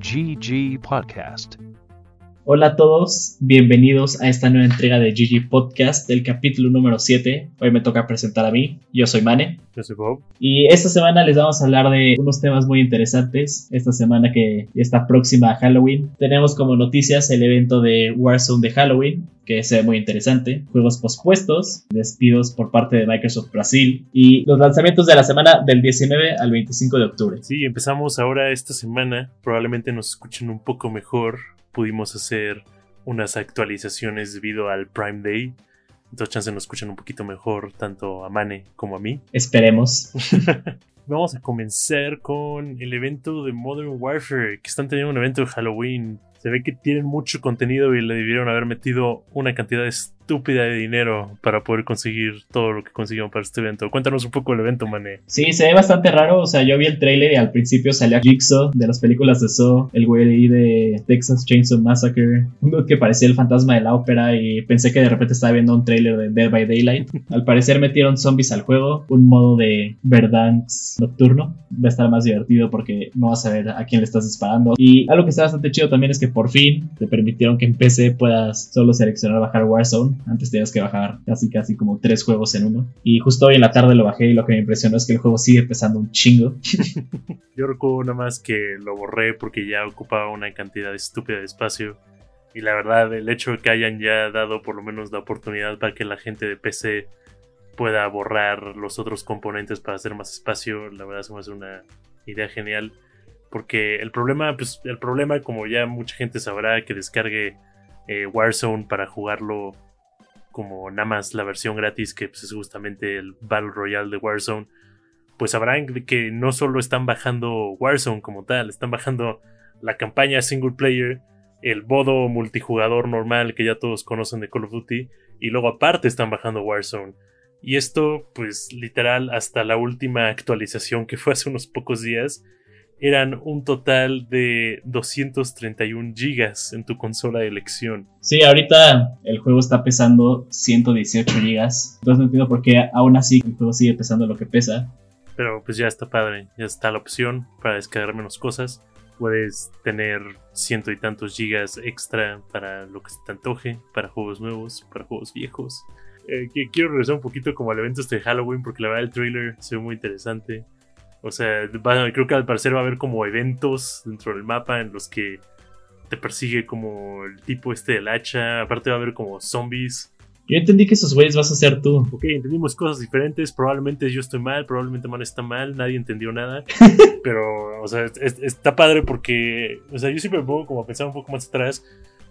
GG Podcast. Hola a todos, bienvenidos a esta nueva entrega de GG Podcast del capítulo número 7. Hoy me toca presentar a mí, yo soy Mane. Yo soy Bob. Y esta semana les vamos a hablar de unos temas muy interesantes. Esta semana que está próxima a Halloween, tenemos como noticias el evento de Warzone de Halloween, que se ve muy interesante, juegos pospuestos, despidos por parte de Microsoft Brasil y los lanzamientos de la semana del 19 al 25 de octubre. Sí, empezamos ahora esta semana. Probablemente nos escuchen un poco mejor. Pudimos hacer unas actualizaciones debido al Prime Day. Entonces, chance nos escuchan un poquito mejor, tanto a Mane como a mí. Esperemos. Vamos a comenzar con el evento de Modern Warfare, que están teniendo un evento de Halloween. Se ve que tienen mucho contenido y le debieron haber metido una cantidad estúpida de dinero para poder conseguir todo lo que consiguieron para este evento. Cuéntanos un poco del evento, Mané. Sí, se ve bastante raro. O sea, yo vi el trailer y al principio salía Jigsaw de las películas de Saw, el güey de Texas Chainsaw Massacre, uno que parecía el fantasma de la ópera y pensé que de repente estaba viendo un trailer de Dead by Daylight. Al parecer metieron zombies al juego, un modo de Verdance nocturno. Va a estar más divertido porque no vas a ver a quién le estás disparando. Y algo que está bastante chido también es que por fin te permitieron que en PC puedas solo seleccionar bajar Warzone. Antes tenías que bajar casi casi como tres juegos en uno. Y justo hoy en la tarde lo bajé y lo que me impresionó es que el juego sigue pesando un chingo. Yo recuerdo nada más que lo borré porque ya ocupaba una cantidad estúpida de espacio. Y la verdad, el hecho de que hayan ya dado por lo menos la oportunidad para que la gente de PC pueda borrar los otros componentes para hacer más espacio, la verdad se me hace una idea genial. Porque el problema, pues el problema, como ya mucha gente sabrá, que descargue eh, Warzone para jugarlo como nada más la versión gratis, que pues, es justamente el Battle Royale de Warzone, pues sabrán que no solo están bajando Warzone como tal, están bajando la campaña single player, el modo multijugador normal que ya todos conocen de Call of Duty, y luego aparte están bajando Warzone. Y esto, pues literal, hasta la última actualización que fue hace unos pocos días, eran un total de 231 gigas en tu consola de elección. Sí, ahorita el juego está pesando 118 gigas. Entonces no entiendo por qué aún así el juego sigue pesando lo que pesa. Pero pues ya está padre, ya está la opción para descargar menos cosas. Puedes tener ciento y tantos gigas extra para lo que se te antoje, para juegos nuevos, para juegos viejos. Eh, quiero regresar un poquito como al evento este de Halloween porque la verdad el trailer se ve muy interesante. O sea, creo que al parecer va a haber como eventos dentro del mapa en los que te persigue como el tipo este del hacha. Aparte va a haber como zombies. Yo entendí que esos güeyes vas a ser tú. Ok, entendimos cosas diferentes. Probablemente yo estoy mal, probablemente Man está mal. Nadie entendió nada. Pero, o sea, está padre porque. O sea, yo siempre me pongo como a pensar un poco más atrás.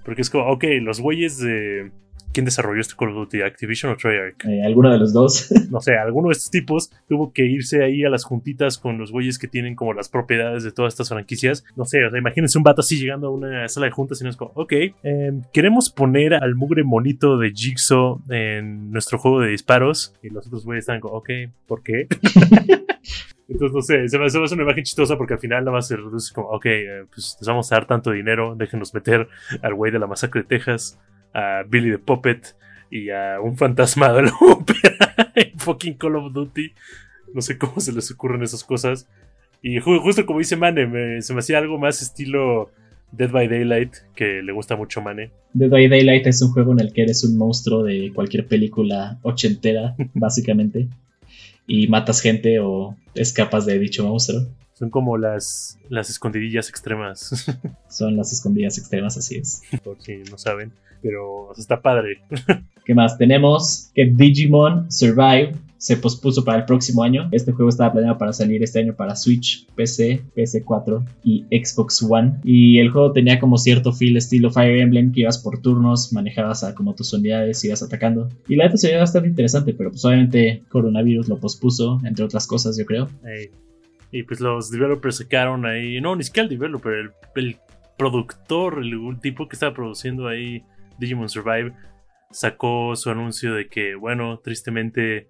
Porque es como, ok, los güeyes de ¿Quién desarrolló este Call of Duty? ¿Activision o Treyarch? Eh, alguno de los dos. no sé, alguno de estos tipos tuvo que irse ahí a las juntitas con los güeyes que tienen como las propiedades de todas estas franquicias. No sé, o sea, imagínense un vato así llegando a una sala de juntas y nos como, ok, eh, queremos poner al mugre monito de Jigsaw en nuestro juego de disparos. Y los otros güeyes están como, ok, ¿por qué? Entonces, no sé, se me, hace una imagen chistosa porque al final nada más se reduce como, ok, eh, pues les vamos a dar tanto dinero, déjenos meter al güey de la masacre de Texas a Billy the Puppet y a un fantasma de la ópera en fucking Call of Duty. No sé cómo se les ocurren esas cosas. Y justo como dice Mane, se me hacía algo más estilo Dead by Daylight, que le gusta mucho Mane. Dead by Daylight es un juego en el que eres un monstruo de cualquier película ochentera, básicamente. Y matas gente o escapas de dicho monstruo. Son como las, las escondidillas extremas. Son las escondidillas extremas, así es. Por si no saben pero está padre. ¿Qué más? Tenemos que Digimon Survive se pospuso para el próximo año. Este juego estaba planeado para salir este año para Switch, PC, PS4 y Xbox One. Y el juego tenía como cierto feel estilo Fire Emblem que ibas por turnos, manejabas a como tus unidades, ibas atacando. Y la neta se veía bastante interesante, pero pues obviamente coronavirus lo pospuso, entre otras cosas yo creo. Y pues los developers sacaron ahí, no, ni siquiera el developer, el, el productor, el tipo que estaba produciendo ahí Digimon Survive sacó su anuncio de que, bueno, tristemente,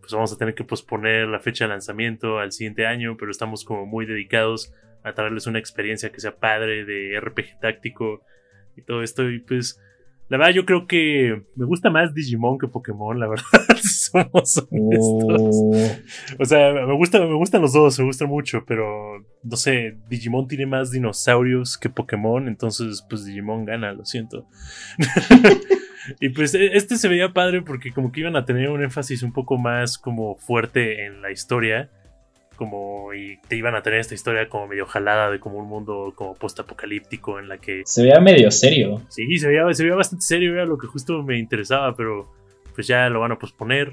pues vamos a tener que posponer la fecha de lanzamiento al siguiente año, pero estamos como muy dedicados a traerles una experiencia que sea padre de RPG táctico y todo esto. Y pues, La verdad, yo creo que me gusta más Digimon que Pokémon, la verdad, si somos honestos. Oh, O sea, me, gusta, me gustan los dos, me gustan mucho, pero no sé, Digimon tiene más dinosaurios que Pokémon, entonces pues Digimon gana, lo siento. y pues e- este se veía padre porque como que iban a tener un énfasis un poco más como fuerte en la historia. Como y te iban a tener esta historia como medio jalada de como un mundo como post-apocalíptico en la que se veía medio serio. Sí, se veía, se veía bastante serio, era lo que justo me interesaba, pero pues ya lo van a posponer.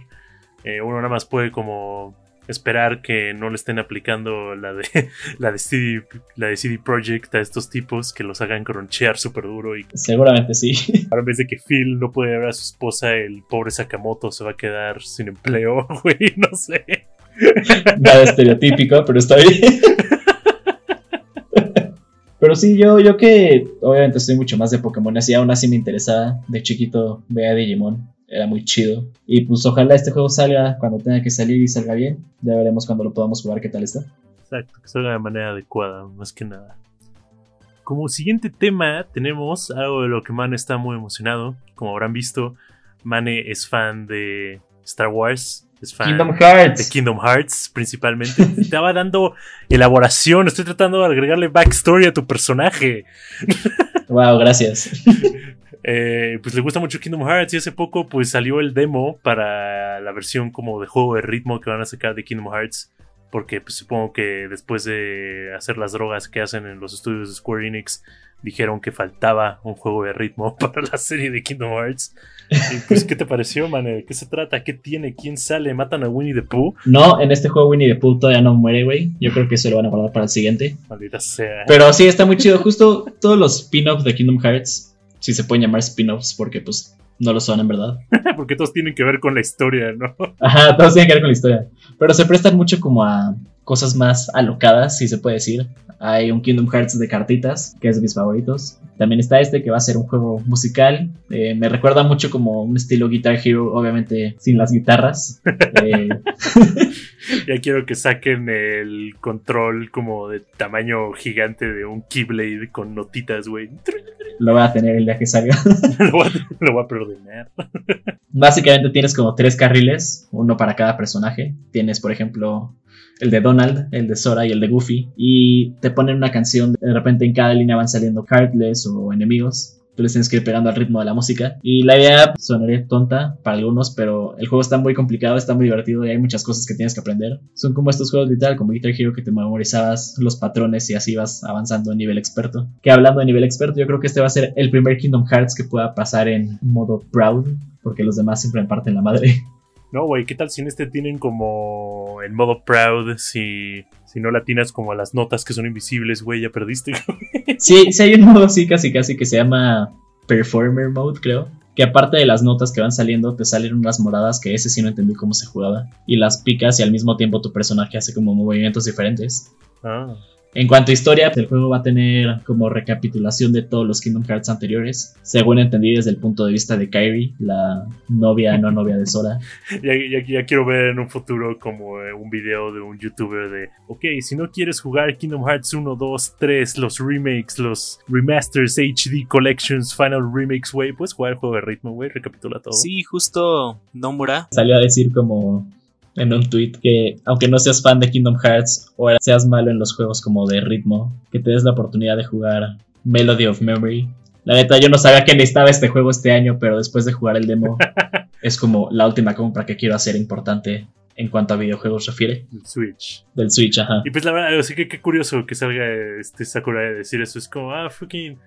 Eh, uno nada más puede como esperar que no le estén aplicando la de la de CD, la de CD Projekt a estos tipos que los hagan cronchear súper duro y Seguramente sí. ahora en vez de que Phil no puede ver a su esposa, el pobre Sakamoto se va a quedar sin empleo, güey, no sé. Nada estereotípico, pero está bien. Pero sí, yo, yo que obviamente soy mucho más de Pokémon, así aún así me interesaba. De chiquito veía Digimon, era muy chido. Y pues ojalá este juego salga cuando tenga que salir y salga bien. Ya veremos cuando lo podamos jugar qué tal está. Exacto, que salga de manera adecuada, más que nada. Como siguiente tema tenemos algo de lo que Mane está muy emocionado. Como habrán visto, Mane es fan de Star Wars. Es fan Kingdom de Hearts. Kingdom Hearts principalmente. Te estaba dando elaboración, estoy tratando de agregarle backstory a tu personaje. Wow, gracias. Eh, pues le gusta mucho Kingdom Hearts y hace poco pues salió el demo para la versión como de juego de ritmo que van a sacar de Kingdom Hearts. Porque pues supongo que después de hacer las drogas que hacen en los estudios de Square Enix, dijeron que faltaba un juego de ritmo para la serie de Kingdom Hearts. Y pues, ¿qué te pareció, man? ¿De qué se trata? ¿Qué tiene? ¿Quién sale? ¿Matan a Winnie the Pooh? No, en este juego Winnie the Pooh todavía no muere, güey. Yo creo que se lo van a guardar para el siguiente. Maldita sea. Pero sí, está muy chido. Justo todos los spin-offs de Kingdom Hearts, si se pueden llamar spin-offs, porque pues no lo son en verdad. Porque todos tienen que ver con la historia, ¿no? Ajá, todos tienen que ver con la historia. Pero se prestan mucho como a cosas más alocadas, si se puede decir. Hay un Kingdom Hearts de cartitas, que es de mis favoritos. También está este, que va a ser un juego musical. Eh, me recuerda mucho como un estilo Guitar Hero, obviamente sin las guitarras. Eh, Ya quiero que saquen el control como de tamaño gigante de un Keyblade con notitas, güey. lo voy a tener el día que salga. lo, voy a, lo voy a preordenar. Básicamente tienes como tres carriles, uno para cada personaje. Tienes, por ejemplo, el de Donald, el de Sora y el de Goofy. Y te ponen una canción, de repente en cada línea van saliendo cardless o enemigos. Tú les tienes que ir pegando al ritmo de la música. Y la idea sonaría tonta para algunos, pero el juego está muy complicado, está muy divertido y hay muchas cosas que tienes que aprender. Son como estos juegos literal, como Guitar Hero, que te memorizabas los patrones y así vas avanzando a nivel experto. Que hablando de nivel experto, yo creo que este va a ser el primer Kingdom Hearts que pueda pasar en modo Proud, porque los demás siempre me parten la madre. No, güey, ¿qué tal si en este tienen como el modo proud? Si, si no latinas como a las notas que son invisibles, güey, ya perdiste. Sí, sí hay un modo así casi casi que se llama Performer Mode, creo. Que aparte de las notas que van saliendo, te salen unas moradas que ese sí no entendí cómo se jugaba. Y las picas y al mismo tiempo tu personaje hace como movimientos diferentes. ah, En cuanto a historia, el juego va a tener como recapitulación de todos los Kingdom Hearts anteriores. Según entendí desde el punto de vista de Kairi, la novia no novia de Sora. ya, ya- ya quiero ver en un futuro como eh, un video de un youtuber de, ok, si no quieres jugar Kingdom Hearts 1, 2, 3, los remakes, los remasters, HD collections, final remakes, güey, puedes jugar el juego de ritmo, güey, recapitula todo. Sí, justo Nomura. Salió a decir como en un tweet que aunque no seas fan de Kingdom Hearts o seas malo en los juegos como de ritmo, que te des la oportunidad de jugar Melody of Memory. La neta, yo no sabía que necesitaba este juego este año, pero después de jugar el demo, es como la última compra que quiero hacer importante en cuanto a videojuegos refiere. El Switch. Del Switch, ajá. Y pues la verdad, así que qué curioso que salga este Sakura a decir eso. Es como, ah, fucking.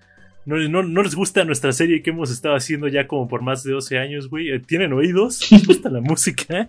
No, no, no les gusta nuestra serie que hemos estado haciendo ya como por más de 12 años, güey. Eh, ¿Tienen oídos? ¿Les gusta la música?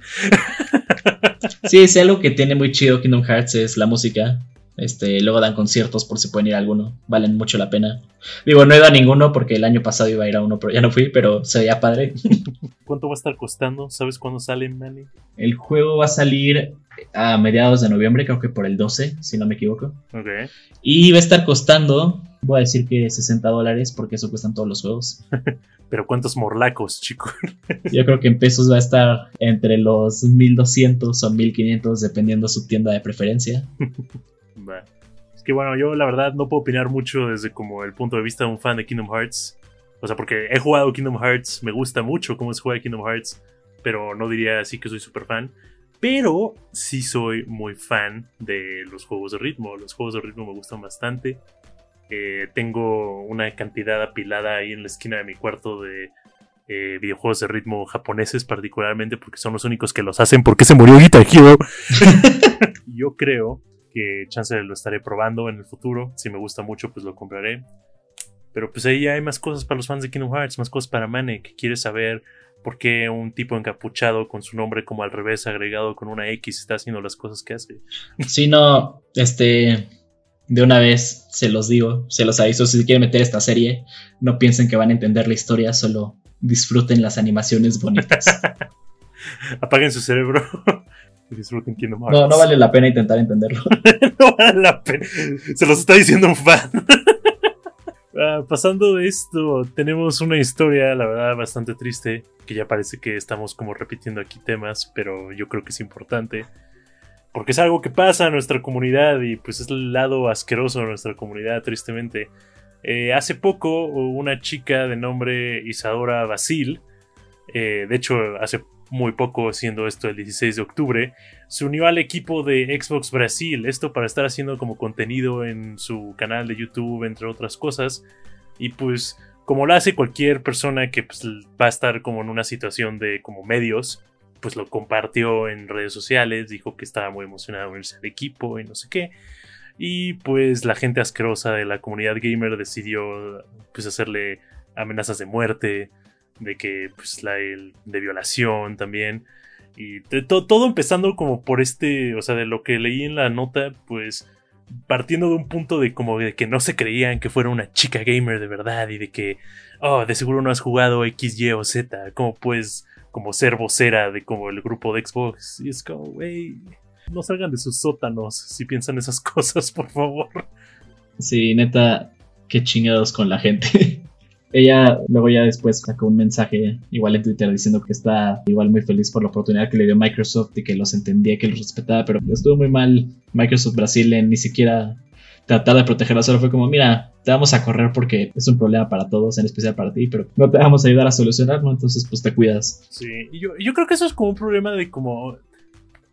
Sí, sí, algo que tiene muy chido Kingdom Hearts es la música. Este, luego dan conciertos por si pueden ir a alguno. Valen mucho la pena. Digo, no he ido a ninguno porque el año pasado iba a ir a uno, pero ya no fui, pero se veía padre. ¿Cuánto va a estar costando? ¿Sabes cuándo sale, Manny? El juego va a salir a mediados de noviembre, creo que por el 12, si no me equivoco. Ok. Y va a estar costando, voy a decir que 60 dólares, porque eso cuestan todos los juegos. Pero ¿cuántos morlacos, chico? Yo creo que en pesos va a estar entre los 1200 o 1500, dependiendo su tienda de preferencia. Es que bueno, yo la verdad no puedo opinar mucho desde como el punto de vista de un fan de Kingdom Hearts. O sea, porque he jugado Kingdom Hearts, me gusta mucho cómo se juega Kingdom Hearts, pero no diría así que soy súper fan. Pero sí soy muy fan de los juegos de ritmo. Los juegos de ritmo me gustan bastante. Eh, tengo una cantidad apilada ahí en la esquina de mi cuarto de eh, videojuegos de ritmo japoneses, particularmente porque son los únicos que los hacen. porque se murió Guitar Hero? Yo creo que chance lo estaré probando en el futuro. Si me gusta mucho, pues lo compraré. Pero pues ahí hay más cosas para los fans de Kingdom Hearts, más cosas para Mane, que quiere saber por qué un tipo encapuchado con su nombre como al revés agregado con una X está haciendo las cosas que hace. Sí, no, este, de una vez se los digo, se los aviso, si quieren meter esta serie, no piensen que van a entender la historia, solo disfruten las animaciones bonitas. Apaguen su cerebro. y disfruten Kingdom Hearts. No, no vale la pena intentar entenderlo. no vale la pena. Se los está diciendo un fan. Ah, pasando de esto, tenemos una historia, la verdad, bastante triste, que ya parece que estamos como repitiendo aquí temas, pero yo creo que es importante. Porque es algo que pasa en nuestra comunidad y pues es el lado asqueroso de nuestra comunidad, tristemente. Eh, hace poco una chica de nombre Isadora Basil, eh, de hecho hace muy poco, siendo esto el 16 de octubre, se unió al equipo de Xbox Brasil, esto para estar haciendo como contenido en su canal de YouTube, entre otras cosas, y pues como lo hace cualquier persona que pues, va a estar como en una situación de como medios, pues lo compartió en redes sociales, dijo que estaba muy emocionado en unirse al equipo y no sé qué. Y pues la gente asquerosa de la comunidad gamer decidió pues hacerle amenazas de muerte, de que pues la de violación también y todo empezando como por este, o sea, de lo que leí en la nota, pues partiendo de un punto de como de que no se creían que fuera una chica gamer de verdad y de que, oh, de seguro no has jugado X, Y o Z, como pues, como ser vocera de como el grupo de Xbox. Y es como, wey, no salgan de sus sótanos si piensan esas cosas, por favor. Sí, neta, qué chingados con la gente. Ella luego ya después sacó un mensaje igual en Twitter diciendo que está igual muy feliz por la oportunidad que le dio Microsoft y que los entendía, que los respetaba, pero estuvo muy mal Microsoft Brasil en ni siquiera tratar de protegerla, solo fue como, mira, te vamos a correr porque es un problema para todos, en especial para ti, pero no te vamos a ayudar a solucionarlo, entonces pues te cuidas. Sí, yo, yo creo que eso es como un problema de como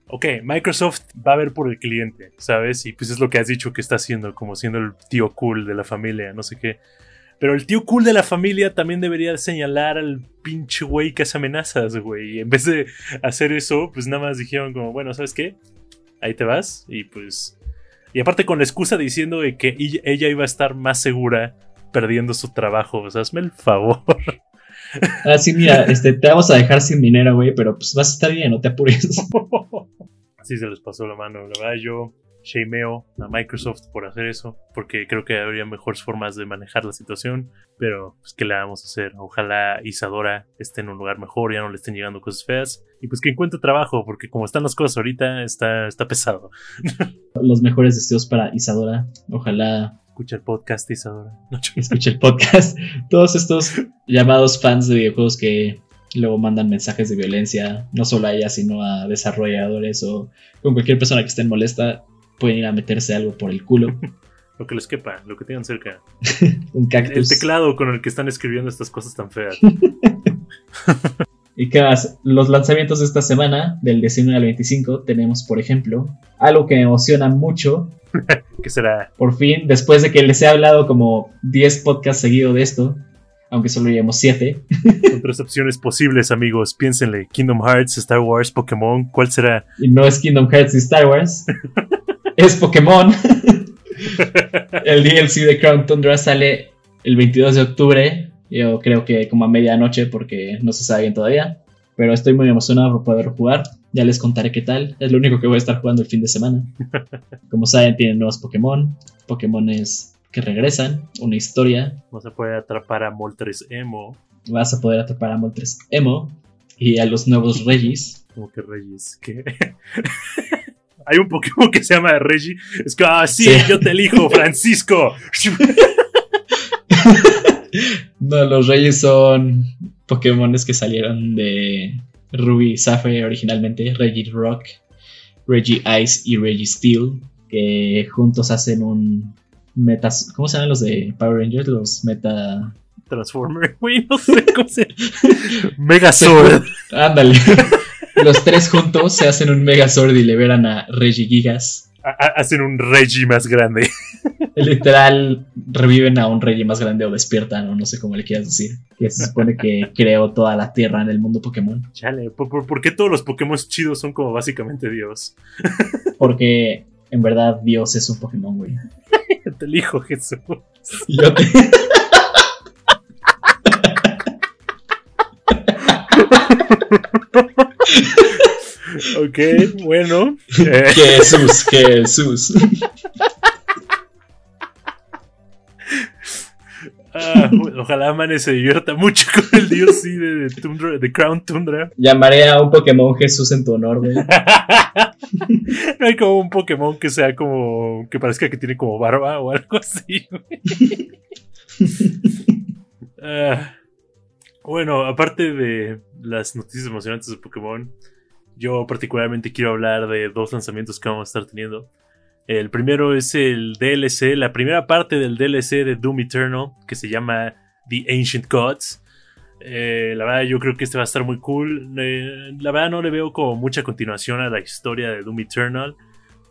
ok, Microsoft va a ver por el cliente, ¿sabes? Y pues es lo que has dicho que está haciendo, como siendo el tío cool de la familia, no sé qué. Pero el tío cool de la familia también debería señalar al pinche güey que hace amenazas, güey. Y en vez de hacer eso, pues nada más dijeron como, bueno, ¿sabes qué? Ahí te vas. Y pues... Y aparte con la excusa diciendo de que ella iba a estar más segura perdiendo su trabajo. O sea, hazme el favor. Ah, sí, mira, este, te vamos a dejar sin dinero, güey, pero pues vas a estar bien, no te apures. Así se les pasó la mano. La verdad, yo shameo a Microsoft por hacer eso, porque creo que habría mejores formas de manejar la situación, pero pues qué le vamos a hacer. Ojalá Isadora esté en un lugar mejor, ya no le estén llegando cosas feas y pues que encuentre trabajo, porque como están las cosas ahorita está, está pesado. Los mejores deseos para Isadora, ojalá escucha el podcast, Isadora. escucha el podcast. Todos estos llamados fans de videojuegos que luego mandan mensajes de violencia, no solo a ella, sino a desarrolladores o con cualquier persona que esté molesta pueden ir a meterse algo por el culo. lo que les quepa, lo que tengan cerca. un cactus. El teclado con el que están escribiendo estas cosas tan feas. y que los lanzamientos de esta semana, del 19 al 25, tenemos, por ejemplo, algo que me emociona mucho. ¿Qué será? Por fin, después de que les he hablado como 10 podcasts seguidos de esto, aunque solo llevamos 7. Son tres opciones posibles, amigos. Piénsenle: Kingdom Hearts, Star Wars, Pokémon. ¿Cuál será? Y no es Kingdom Hearts y Star Wars. Es Pokémon. el DLC de Crown Tundra sale el 22 de octubre. Yo creo que como a medianoche porque no se sabe bien todavía. Pero estoy muy emocionado por poder jugar. Ya les contaré qué tal. Es lo único que voy a estar jugando el fin de semana. Como saben, tienen nuevos Pokémon. Pokémones que regresan. Una historia. Vas a poder atrapar a Moltres Emo. Vas a poder atrapar a Moltres Emo. Y a los nuevos Regis. ¿Cómo que Regis? ¿Qué? Hay un Pokémon que se llama Reggie. Es que, ah, sí, yo te elijo, Francisco. no, los Reyes son Pokémones que salieron de Ruby Sapphire originalmente, Reggie Rock, Reggie Ice y Reggie Steel, que juntos hacen un meta. ¿Cómo se llaman los de Power Rangers? Los meta. Transformer, güey, no sé cómo se Megazord. Ándale. Los tres juntos se hacen un Megazord y liberan a Regigigas. Ha- ha- Hacen un Reggie más grande. Literal, reviven a un Regi más grande o despiertan, o no sé cómo le quieras decir. Que se supone que creó toda la tierra en el mundo Pokémon. Chale, ¿por, por, por qué todos los Pokémon chidos son como básicamente Dios? Porque en verdad Dios es un Pokémon, güey. Te elijo, Jesús. Yo te- Ok, bueno. Jesús, Jesús. ah, ojalá Mane se divierta mucho con el DLC de, de Tundra, de Crown Tundra. Llamaré a un Pokémon Jesús en tu honor, güey. no hay como un Pokémon que sea como. que parezca que tiene como barba o algo así, güey. Ah, bueno, aparte de las noticias emocionantes de Pokémon, yo particularmente quiero hablar de dos lanzamientos que vamos a estar teniendo. El primero es el DLC, la primera parte del DLC de Doom Eternal, que se llama The Ancient Gods. Eh, la verdad, yo creo que este va a estar muy cool. Eh, la verdad, no le veo como mucha continuación a la historia de Doom Eternal.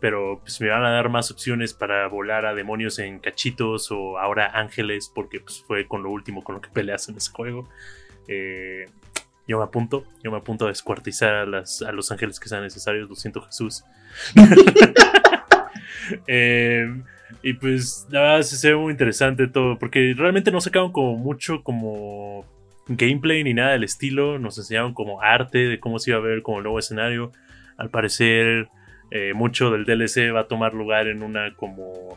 Pero pues me van a dar más opciones para volar a demonios en cachitos o ahora ángeles, porque pues, fue con lo último con lo que peleas en ese juego. Eh, yo me apunto, yo me apunto a descuartizar a, las, a los ángeles que sean necesarios. Lo siento, Jesús. Eh, y pues la verdad se ve muy interesante todo, porque realmente no sacaron como mucho como gameplay ni nada del estilo, nos enseñaron como arte de cómo se iba a ver como el nuevo escenario. Al parecer eh, mucho del DLC va a tomar lugar en una como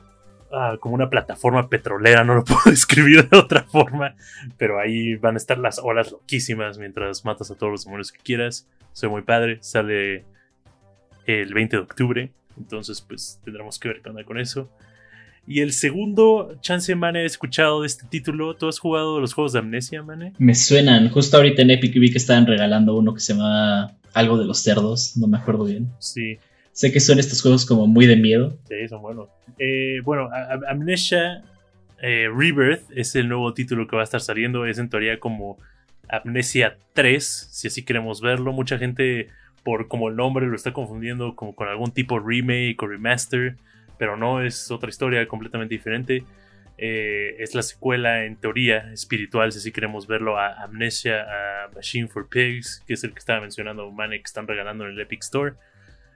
ah, como una plataforma petrolera, no lo puedo describir de otra forma, pero ahí van a estar las olas loquísimas mientras matas a todos los demonios que quieras. Soy muy padre, sale el 20 de octubre, entonces pues tendremos que ver qué onda con eso. Y el segundo, chance, Mane, he escuchado de este título. ¿Tú has jugado los juegos de Amnesia, Mane? Me suenan. Justo ahorita en Epic vi que estaban regalando uno que se llama algo de los cerdos. No me acuerdo bien. Sí, Sé que son estos juegos como muy de miedo. sí, son buenos. Eh, bueno, Amnesia eh, Rebirth es el nuevo título que va a estar saliendo. Es en teoría como Amnesia 3, si así queremos verlo. Mucha gente, por como el nombre, lo está confundiendo como con algún tipo remake o remaster. Pero no, es otra historia completamente diferente. Eh, es la secuela, en teoría, espiritual, si así queremos verlo, a Amnesia, Machine for Pigs, que es el que estaba mencionando Mane, que están regalando en el Epic Store.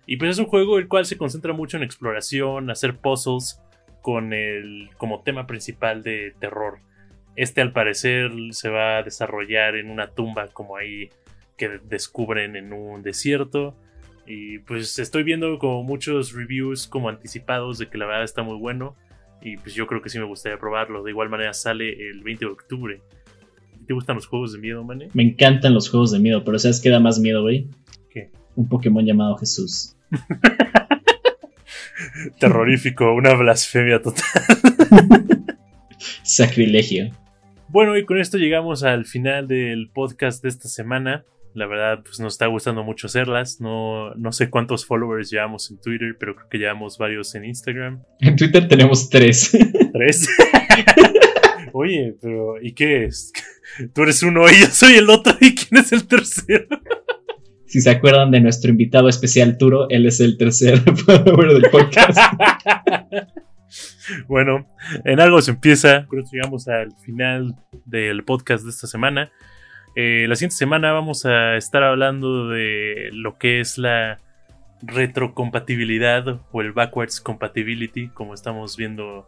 Y pues es un juego el cual se concentra mucho en exploración, hacer puzzles con el como tema principal de terror. Este al parecer se va a desarrollar en una tumba como ahí que descubren en un desierto. Y pues estoy viendo como muchos reviews como anticipados de que la verdad está muy bueno. Y pues yo creo que sí me gustaría probarlo. De igual manera sale el 20 de octubre. ¿Te gustan los juegos de miedo, Mane? Me encantan los juegos de miedo, pero ¿sabes qué da más miedo, güey? ¿Qué? Un Pokémon llamado Jesús. Terrorífico, una blasfemia total. Sacrilegio. Bueno, y con esto llegamos al final del podcast de esta semana. La verdad, pues nos está gustando mucho hacerlas. No, no sé cuántos followers llevamos en Twitter, pero creo que llevamos varios en Instagram. En Twitter tenemos tres. ¿Tres? Oye, pero ¿y qué es? Tú eres uno y yo soy el otro. ¿Y quién es el tercero? Si se acuerdan de nuestro invitado especial Turo, él es el tercer del podcast. bueno, en algo se empieza. Con esto llegamos al final del podcast de esta semana. Eh, la siguiente semana vamos a estar hablando de lo que es la retrocompatibilidad o el backwards compatibility, como estamos viendo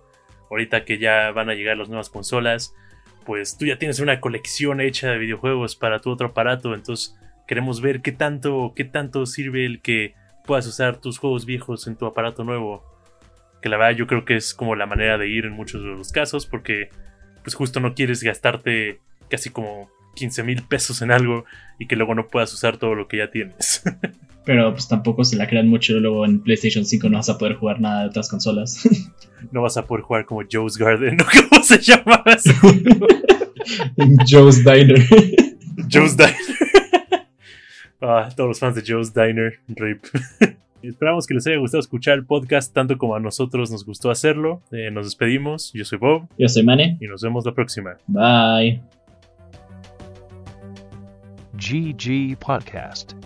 ahorita que ya van a llegar las nuevas consolas. Pues tú ya tienes una colección hecha de videojuegos para tu otro aparato, entonces queremos ver qué tanto, qué tanto sirve el que puedas usar tus juegos viejos en tu aparato nuevo que la verdad yo creo que es como la manera de ir en muchos de los casos, porque pues justo no quieres gastarte casi como 15 mil pesos en algo y que luego no puedas usar todo lo que ya tienes. Pero pues tampoco se la crean mucho. Luego en PlayStation 5 no vas a poder jugar nada de otras consolas. no vas a poder jugar como Joe's Garden, ¿no? ¿Cómo se llamaba ese Joe's Diner. Joe's Diner. Ah, todos los fans de Joe's Diner, RIP. Esperamos que les haya gustado escuchar el podcast tanto como a nosotros nos gustó hacerlo. Eh, nos despedimos. Yo soy Bob Yo soy Mane. y nos vemos la próxima. Bye. GG Podcast.